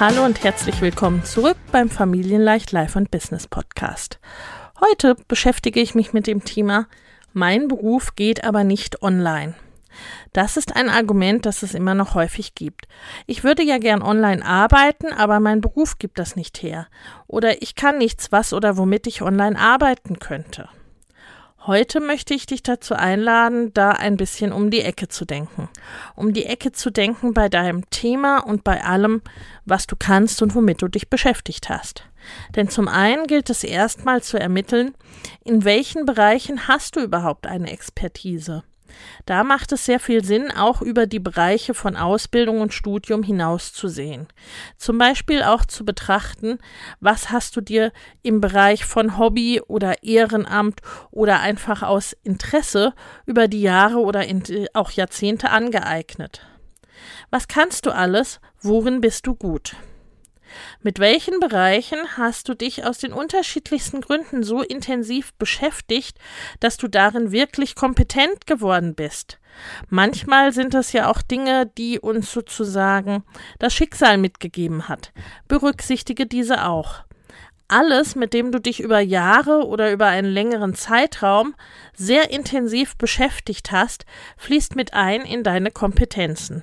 Hallo und herzlich willkommen zurück beim Familienleicht Life und Business Podcast. Heute beschäftige ich mich mit dem Thema Mein Beruf geht aber nicht online. Das ist ein Argument, das es immer noch häufig gibt. Ich würde ja gern online arbeiten, aber mein Beruf gibt das nicht her. Oder ich kann nichts, was oder womit ich online arbeiten könnte. Heute möchte ich dich dazu einladen, da ein bisschen um die Ecke zu denken. Um die Ecke zu denken bei deinem Thema und bei allem, was du kannst und womit du dich beschäftigt hast. Denn zum einen gilt es erstmal zu ermitteln, in welchen Bereichen hast du überhaupt eine Expertise. Da macht es sehr viel Sinn, auch über die Bereiche von Ausbildung und Studium hinaus zu sehen. Zum Beispiel auch zu betrachten, was hast du dir im Bereich von Hobby oder Ehrenamt oder einfach aus Interesse über die Jahre oder auch Jahrzehnte angeeignet. Was kannst du alles? Worin bist du gut? Mit welchen Bereichen hast du dich aus den unterschiedlichsten Gründen so intensiv beschäftigt, dass du darin wirklich kompetent geworden bist? Manchmal sind es ja auch Dinge, die uns sozusagen das Schicksal mitgegeben hat. Berücksichtige diese auch. Alles, mit dem du dich über Jahre oder über einen längeren Zeitraum sehr intensiv beschäftigt hast, fließt mit ein in deine Kompetenzen.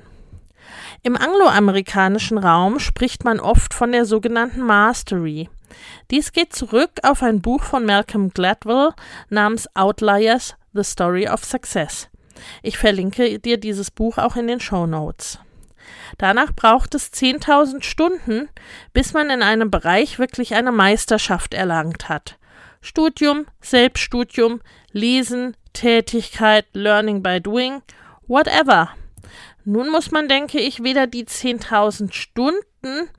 Im angloamerikanischen Raum spricht man oft von der sogenannten Mastery. Dies geht zurück auf ein Buch von Malcolm Gladwell namens Outliers The Story of Success. Ich verlinke dir dieses Buch auch in den Show Notes. Danach braucht es 10.000 Stunden, bis man in einem Bereich wirklich eine Meisterschaft erlangt hat. Studium, Selbststudium, Lesen, Tätigkeit, Learning by Doing, whatever. Nun muss man, denke ich, weder die 10.000 Stunden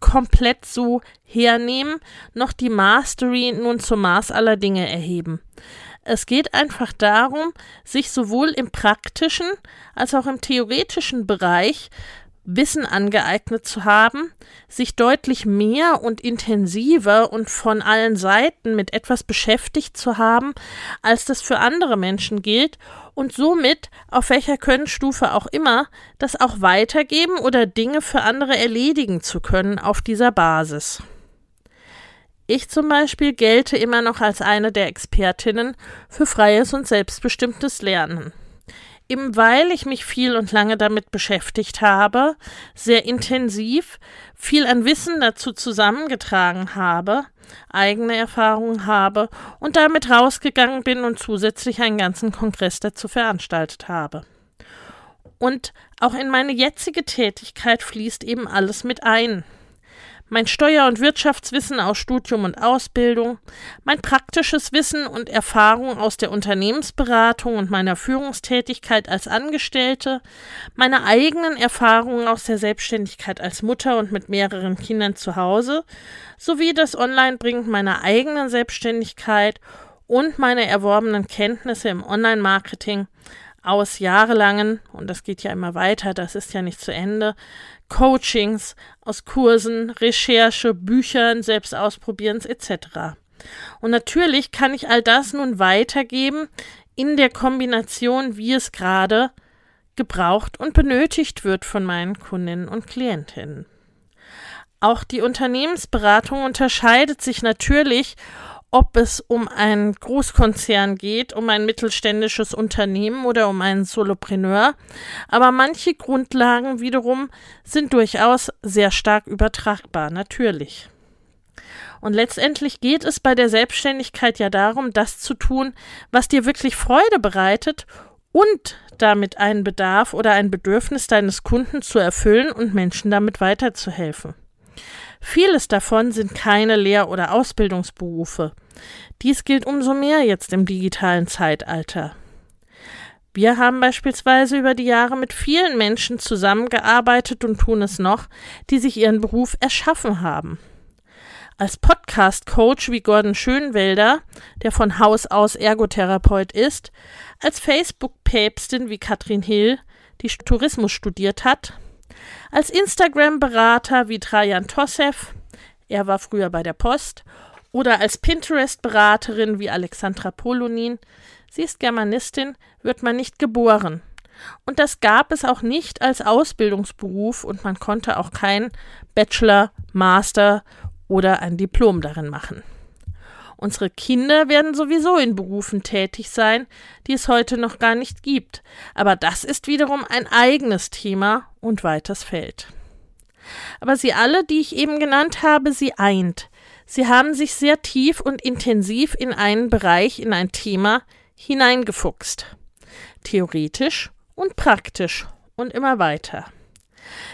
komplett so hernehmen, noch die Mastery nun zum Maß aller Dinge erheben. Es geht einfach darum, sich sowohl im praktischen als auch im theoretischen Bereich Wissen angeeignet zu haben, sich deutlich mehr und intensiver und von allen Seiten mit etwas beschäftigt zu haben, als das für andere Menschen gilt und somit, auf welcher Könnenstufe auch immer, das auch weitergeben oder Dinge für andere erledigen zu können auf dieser Basis. Ich zum Beispiel gelte immer noch als eine der Expertinnen für freies und selbstbestimmtes Lernen. Eben weil ich mich viel und lange damit beschäftigt habe, sehr intensiv, viel an Wissen dazu zusammengetragen habe, eigene Erfahrungen habe und damit rausgegangen bin und zusätzlich einen ganzen Kongress dazu veranstaltet habe. Und auch in meine jetzige Tätigkeit fließt eben alles mit ein mein Steuer- und Wirtschaftswissen aus Studium und Ausbildung, mein praktisches Wissen und Erfahrung aus der Unternehmensberatung und meiner Führungstätigkeit als Angestellte, meine eigenen Erfahrungen aus der Selbstständigkeit als Mutter und mit mehreren Kindern zu Hause, sowie das Online-Bringen meiner eigenen Selbstständigkeit und meine erworbenen Kenntnisse im Online-Marketing aus jahrelangen, und das geht ja immer weiter, das ist ja nicht zu Ende, Coachings, aus Kursen, Recherche, Büchern, Selbstausprobierens etc. Und natürlich kann ich all das nun weitergeben in der Kombination, wie es gerade gebraucht und benötigt wird von meinen Kundinnen und Klientinnen. Auch die Unternehmensberatung unterscheidet sich natürlich ob es um einen Großkonzern geht, um ein mittelständisches Unternehmen oder um einen Solopreneur, aber manche Grundlagen wiederum sind durchaus sehr stark übertragbar, natürlich. Und letztendlich geht es bei der Selbstständigkeit ja darum, das zu tun, was dir wirklich Freude bereitet und damit einen Bedarf oder ein Bedürfnis deines Kunden zu erfüllen und Menschen damit weiterzuhelfen. Vieles davon sind keine Lehr- oder Ausbildungsberufe. Dies gilt umso mehr jetzt im digitalen Zeitalter. Wir haben beispielsweise über die Jahre mit vielen Menschen zusammengearbeitet und tun es noch, die sich ihren Beruf erschaffen haben. Als Podcast-Coach wie Gordon Schönwelder, der von Haus aus Ergotherapeut ist, als Facebook-Päpstin wie Katrin Hill, die Tourismus studiert hat, als Instagram-Berater wie Trajan Tossev, er war früher bei der Post, oder als Pinterest-Beraterin wie Alexandra Polonin, sie ist Germanistin, wird man nicht geboren. Und das gab es auch nicht als Ausbildungsberuf und man konnte auch kein Bachelor, Master oder ein Diplom darin machen. Unsere Kinder werden sowieso in Berufen tätig sein, die es heute noch gar nicht gibt, aber das ist wiederum ein eigenes Thema und weites Feld. Aber sie alle, die ich eben genannt habe, sie eint. Sie haben sich sehr tief und intensiv in einen Bereich, in ein Thema hineingefuchst. Theoretisch und praktisch und immer weiter.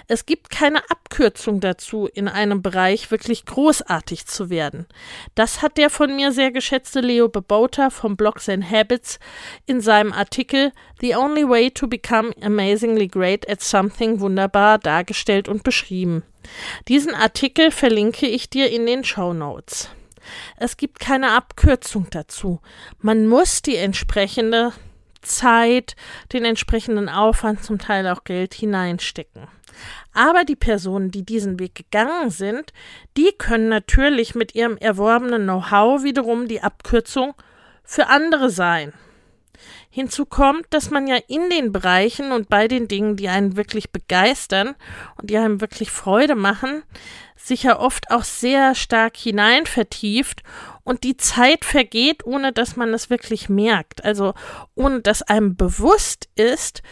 Es gibt keine Abkürzung dazu, in einem Bereich wirklich großartig zu werden. Das hat der von mir sehr geschätzte Leo Bebota vom Blogs and Habits in seinem Artikel The Only Way to Become Amazingly Great at Something wunderbar dargestellt und beschrieben. Diesen Artikel verlinke ich dir in den Show Notes. Es gibt keine Abkürzung dazu. Man muss die entsprechende Zeit, den entsprechenden Aufwand, zum Teil auch Geld hineinstecken. Aber die Personen, die diesen Weg gegangen sind, die können natürlich mit ihrem erworbenen Know-how wiederum die Abkürzung für andere sein. Hinzu kommt, dass man ja in den Bereichen und bei den Dingen, die einen wirklich begeistern und die einem wirklich Freude machen, sich ja oft auch sehr stark hinein vertieft und die Zeit vergeht, ohne dass man es wirklich merkt. Also ohne dass einem bewusst ist,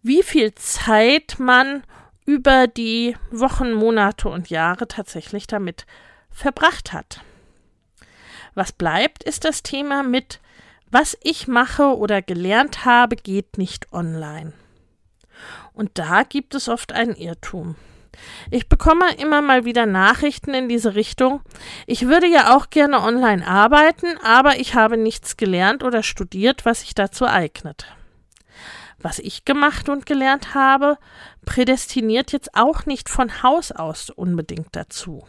wie viel Zeit man über die Wochen, Monate und Jahre tatsächlich damit verbracht hat. Was bleibt, ist das Thema mit was ich mache oder gelernt habe, geht nicht online. Und da gibt es oft einen Irrtum. Ich bekomme immer mal wieder Nachrichten in diese Richtung. Ich würde ja auch gerne online arbeiten, aber ich habe nichts gelernt oder studiert, was sich dazu eignet was ich gemacht und gelernt habe, prädestiniert jetzt auch nicht von Haus aus unbedingt dazu.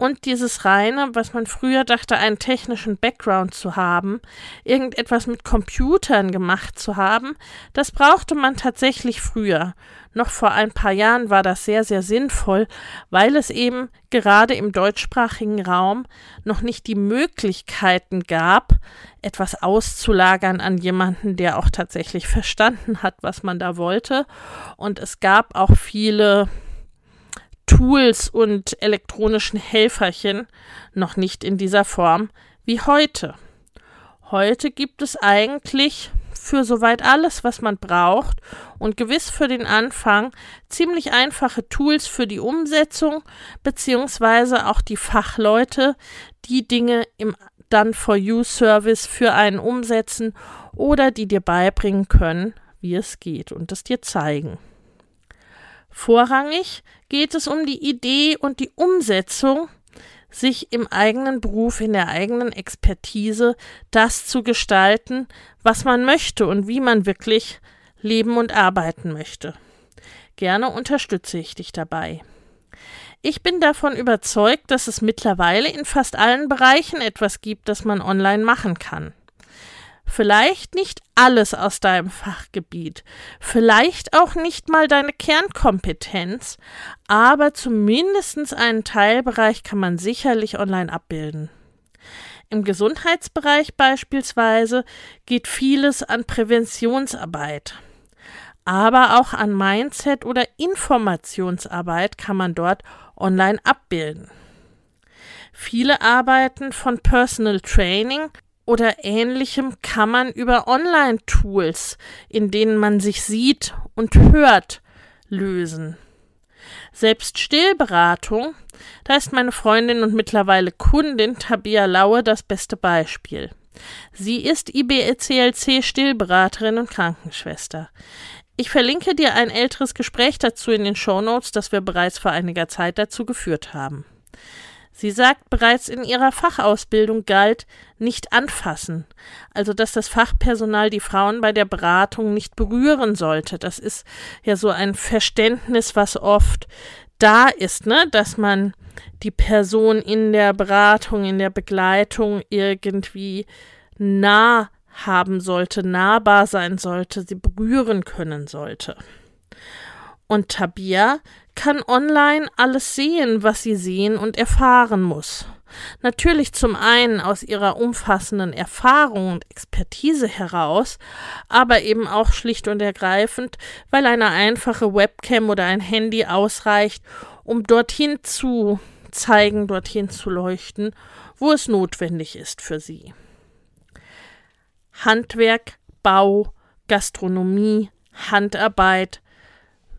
Und dieses reine, was man früher dachte, einen technischen Background zu haben, irgendetwas mit Computern gemacht zu haben, das brauchte man tatsächlich früher. Noch vor ein paar Jahren war das sehr, sehr sinnvoll, weil es eben gerade im deutschsprachigen Raum noch nicht die Möglichkeiten gab, etwas auszulagern an jemanden, der auch tatsächlich verstanden hat, was man da wollte. Und es gab auch viele Tools und elektronischen Helferchen noch nicht in dieser Form wie heute. Heute gibt es eigentlich für soweit alles, was man braucht und gewiss für den Anfang ziemlich einfache Tools für die Umsetzung beziehungsweise auch die Fachleute, die Dinge im Done for You Service für einen umsetzen oder die dir beibringen können, wie es geht und es dir zeigen. Vorrangig geht es um die Idee und die Umsetzung sich im eigenen Beruf, in der eigenen Expertise das zu gestalten, was man möchte und wie man wirklich leben und arbeiten möchte. Gerne unterstütze ich dich dabei. Ich bin davon überzeugt, dass es mittlerweile in fast allen Bereichen etwas gibt, das man online machen kann. Vielleicht nicht alles aus deinem Fachgebiet, vielleicht auch nicht mal deine Kernkompetenz, aber zumindest einen Teilbereich kann man sicherlich online abbilden. Im Gesundheitsbereich beispielsweise geht vieles an Präventionsarbeit. Aber auch an Mindset oder Informationsarbeit kann man dort online abbilden. Viele Arbeiten von Personal Training oder ähnlichem kann man über Online-Tools, in denen man sich sieht und hört, lösen. Selbst Stillberatung, da ist meine Freundin und mittlerweile Kundin Tabia Laue das beste Beispiel. Sie ist IBCLC Stillberaterin und Krankenschwester. Ich verlinke dir ein älteres Gespräch dazu in den Shownotes, das wir bereits vor einiger Zeit dazu geführt haben. Sie sagt, bereits in ihrer Fachausbildung galt nicht anfassen, also dass das Fachpersonal die Frauen bei der Beratung nicht berühren sollte. Das ist ja so ein Verständnis, was oft da ist, ne, dass man die Person in der Beratung, in der Begleitung irgendwie nah haben sollte, nahbar sein sollte, sie berühren können sollte. Und Tabia kann online alles sehen, was sie sehen und erfahren muss. Natürlich zum einen aus ihrer umfassenden Erfahrung und Expertise heraus, aber eben auch schlicht und ergreifend, weil eine einfache Webcam oder ein Handy ausreicht, um dorthin zu zeigen, dorthin zu leuchten, wo es notwendig ist für sie. Handwerk, Bau, Gastronomie, Handarbeit,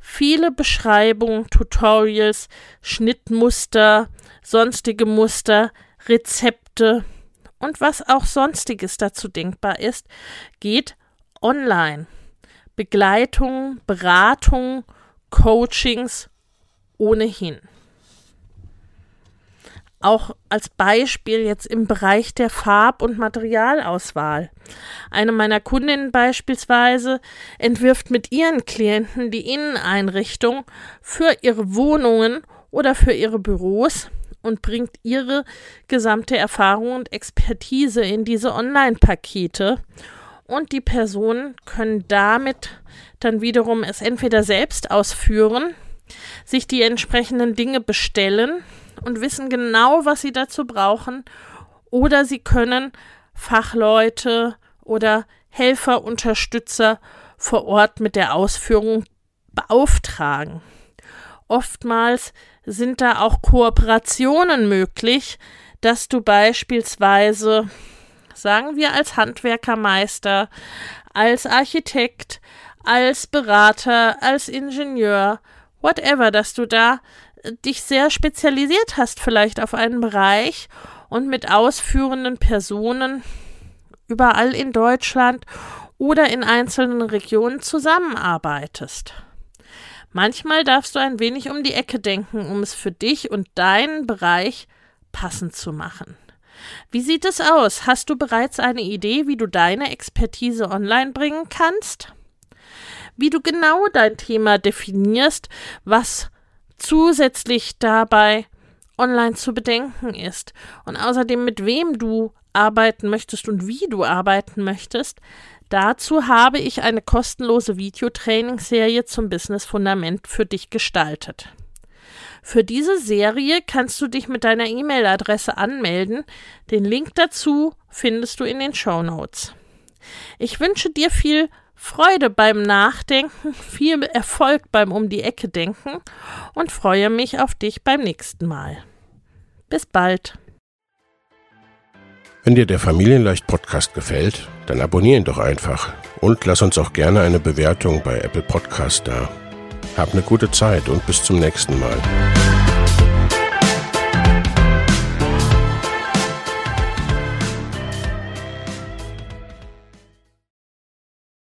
viele Beschreibungen, Tutorials, Schnittmuster, sonstige Muster, Rezepte und was auch sonstiges dazu denkbar ist, geht online. Begleitung, Beratung, Coachings ohnehin auch als Beispiel jetzt im Bereich der Farb- und Materialauswahl. Eine meiner Kundinnen beispielsweise entwirft mit ihren Klienten die Inneneinrichtung für ihre Wohnungen oder für ihre Büros und bringt ihre gesamte Erfahrung und Expertise in diese Online-Pakete. Und die Personen können damit dann wiederum es entweder selbst ausführen, sich die entsprechenden Dinge bestellen und wissen genau, was sie dazu brauchen, oder sie können Fachleute oder Helfer, Unterstützer vor Ort mit der Ausführung beauftragen. Oftmals sind da auch Kooperationen möglich, dass du beispielsweise, sagen wir als Handwerkermeister, als Architekt, als Berater, als Ingenieur, whatever, dass du da dich sehr spezialisiert hast, vielleicht auf einen Bereich und mit ausführenden Personen überall in Deutschland oder in einzelnen Regionen zusammenarbeitest. Manchmal darfst du ein wenig um die Ecke denken, um es für dich und deinen Bereich passend zu machen. Wie sieht es aus? Hast du bereits eine Idee, wie du deine Expertise online bringen kannst? Wie du genau dein Thema definierst, was zusätzlich dabei online zu bedenken ist und außerdem mit wem du arbeiten möchtest und wie du arbeiten möchtest, dazu habe ich eine kostenlose Videotrainingsserie zum Business Fundament für dich gestaltet. Für diese Serie kannst du dich mit deiner E-Mail-Adresse anmelden. Den Link dazu findest du in den Show Notes. Ich wünsche dir viel Freude beim Nachdenken, viel Erfolg beim Um die Ecke denken und freue mich auf dich beim nächsten Mal. Bis bald. Wenn dir der Familienleicht Podcast gefällt, dann abonniere ihn doch einfach und lass uns auch gerne eine Bewertung bei Apple Podcast da. Hab eine gute Zeit und bis zum nächsten Mal.